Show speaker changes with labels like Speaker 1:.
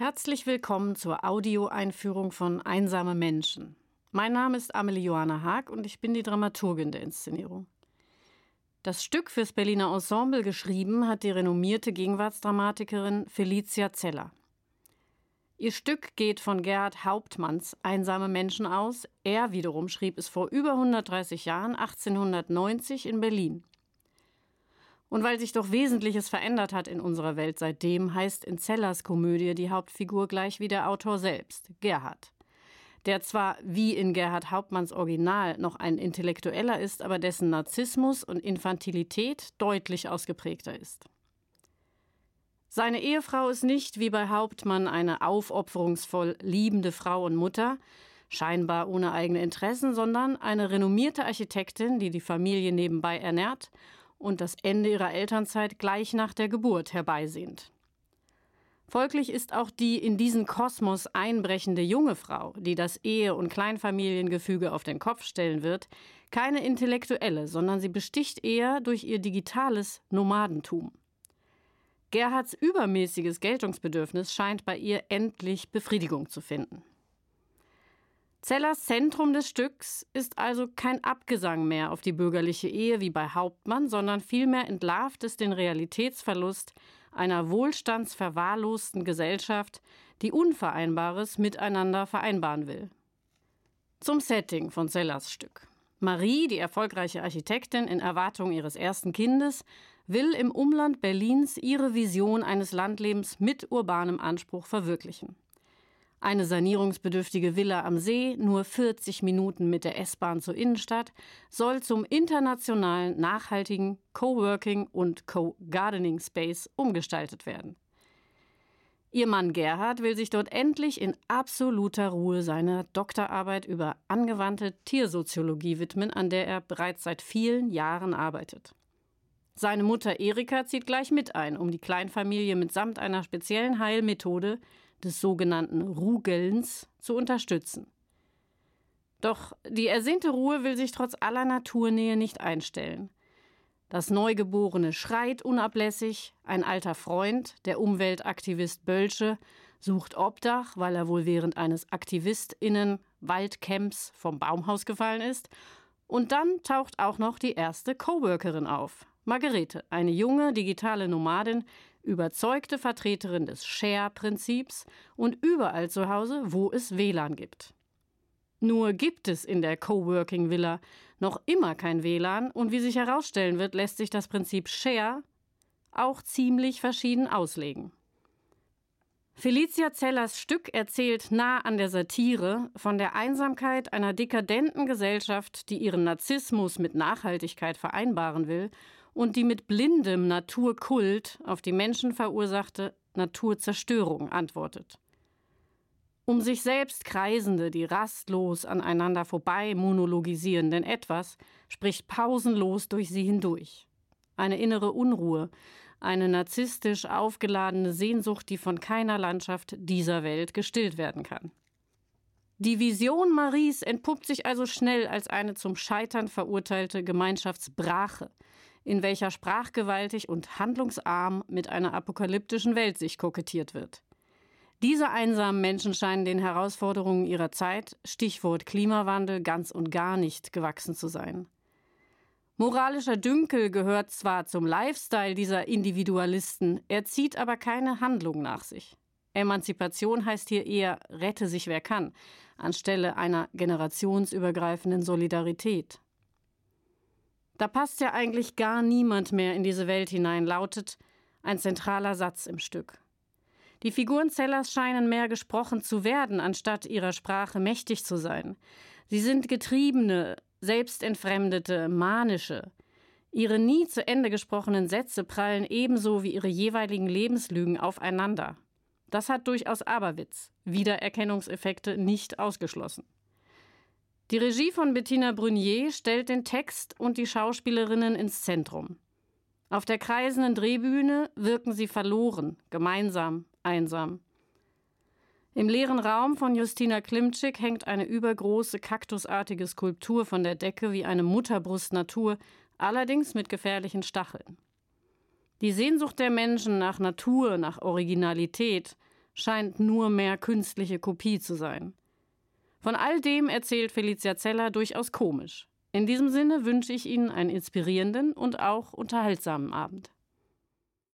Speaker 1: Herzlich willkommen zur Audioeinführung von Einsame Menschen. Mein Name ist Amelie Johanna Haag und ich bin die Dramaturgin der Inszenierung. Das Stück fürs Berliner Ensemble geschrieben hat die renommierte Gegenwartsdramatikerin Felicia Zeller. Ihr Stück geht von Gerhard Hauptmanns Einsame Menschen aus. Er wiederum schrieb es vor über 130 Jahren, 1890 in Berlin. Und weil sich doch Wesentliches verändert hat in unserer Welt seitdem, heißt in Zellers Komödie die Hauptfigur gleich wie der Autor selbst, Gerhard. Der zwar wie in Gerhard Hauptmanns Original noch ein Intellektueller ist, aber dessen Narzissmus und Infantilität deutlich ausgeprägter ist. Seine Ehefrau ist nicht wie bei Hauptmann eine aufopferungsvoll liebende Frau und Mutter, scheinbar ohne eigene Interessen, sondern eine renommierte Architektin, die die Familie nebenbei ernährt und das Ende ihrer Elternzeit gleich nach der Geburt herbeisehnt. Folglich ist auch die in diesen Kosmos einbrechende junge Frau, die das Ehe- und Kleinfamiliengefüge auf den Kopf stellen wird, keine intellektuelle, sondern sie besticht eher durch ihr digitales Nomadentum. Gerhards übermäßiges Geltungsbedürfnis scheint bei ihr endlich Befriedigung zu finden. Zellers Zentrum des Stücks ist also kein Abgesang mehr auf die bürgerliche Ehe wie bei Hauptmann, sondern vielmehr entlarvt es den Realitätsverlust einer wohlstandsverwahrlosten Gesellschaft, die Unvereinbares miteinander vereinbaren will. Zum Setting von Zellers Stück. Marie, die erfolgreiche Architektin in Erwartung ihres ersten Kindes, will im Umland Berlins ihre Vision eines Landlebens mit urbanem Anspruch verwirklichen. Eine sanierungsbedürftige Villa am See, nur 40 Minuten mit der S-Bahn zur Innenstadt, soll zum internationalen, nachhaltigen Coworking und Co-Gardening Space umgestaltet werden. Ihr Mann Gerhard will sich dort endlich in absoluter Ruhe seiner Doktorarbeit über angewandte Tiersoziologie widmen, an der er bereits seit vielen Jahren arbeitet. Seine Mutter Erika zieht gleich mit ein, um die Kleinfamilie mitsamt einer speziellen Heilmethode des sogenannten Rugelns zu unterstützen. Doch die ersehnte Ruhe will sich trotz aller Naturnähe nicht einstellen. Das Neugeborene schreit unablässig, ein alter Freund, der Umweltaktivist Bölsche, sucht Obdach, weil er wohl während eines AktivistInnen Waldcamps vom Baumhaus gefallen ist. Und dann taucht auch noch die erste Coworkerin auf, Margarete, eine junge digitale Nomadin, überzeugte Vertreterin des Share-Prinzips und überall zu Hause, wo es WLAN gibt. Nur gibt es in der Coworking Villa noch immer kein WLAN und wie sich herausstellen wird, lässt sich das Prinzip Share auch ziemlich verschieden auslegen. Felicia Zellers Stück erzählt nah an der Satire von der Einsamkeit einer dekadenten Gesellschaft, die ihren Narzissmus mit Nachhaltigkeit vereinbaren will und die mit blindem Naturkult auf die menschenverursachte Naturzerstörung antwortet. Um sich selbst Kreisende, die rastlos aneinander vorbei monologisierenden Etwas, spricht pausenlos durch sie hindurch. Eine innere Unruhe, eine narzisstisch aufgeladene Sehnsucht, die von keiner Landschaft dieser Welt gestillt werden kann. Die Vision Maries entpuppt sich also schnell als eine zum Scheitern verurteilte Gemeinschaftsbrache, in welcher sprachgewaltig und handlungsarm mit einer apokalyptischen Welt sich kokettiert wird. Diese einsamen Menschen scheinen den Herausforderungen ihrer Zeit, Stichwort Klimawandel, ganz und gar nicht gewachsen zu sein. Moralischer Dünkel gehört zwar zum Lifestyle dieser Individualisten, er zieht aber keine Handlung nach sich. Emanzipation heißt hier eher rette sich wer kann, anstelle einer generationsübergreifenden Solidarität. Da passt ja eigentlich gar niemand mehr in diese Welt hinein, lautet ein zentraler Satz im Stück. Die Figuren Zellers scheinen mehr gesprochen zu werden, anstatt ihrer Sprache mächtig zu sein. Sie sind getriebene, selbstentfremdete, manische. Ihre nie zu Ende gesprochenen Sätze prallen ebenso wie ihre jeweiligen Lebenslügen aufeinander. Das hat durchaus Aberwitz, Wiedererkennungseffekte nicht ausgeschlossen. Die Regie von Bettina Brunier stellt den Text und die Schauspielerinnen ins Zentrum. Auf der kreisenden Drehbühne wirken sie verloren, gemeinsam, einsam. Im leeren Raum von Justina Klimczyk hängt eine übergroße kaktusartige Skulptur von der Decke wie eine Mutterbrust-Natur, allerdings mit gefährlichen Stacheln. Die Sehnsucht der Menschen nach Natur, nach Originalität scheint nur mehr künstliche Kopie zu sein. Von all dem erzählt Felicia Zeller durchaus komisch. In diesem Sinne wünsche ich Ihnen einen inspirierenden und auch unterhaltsamen Abend.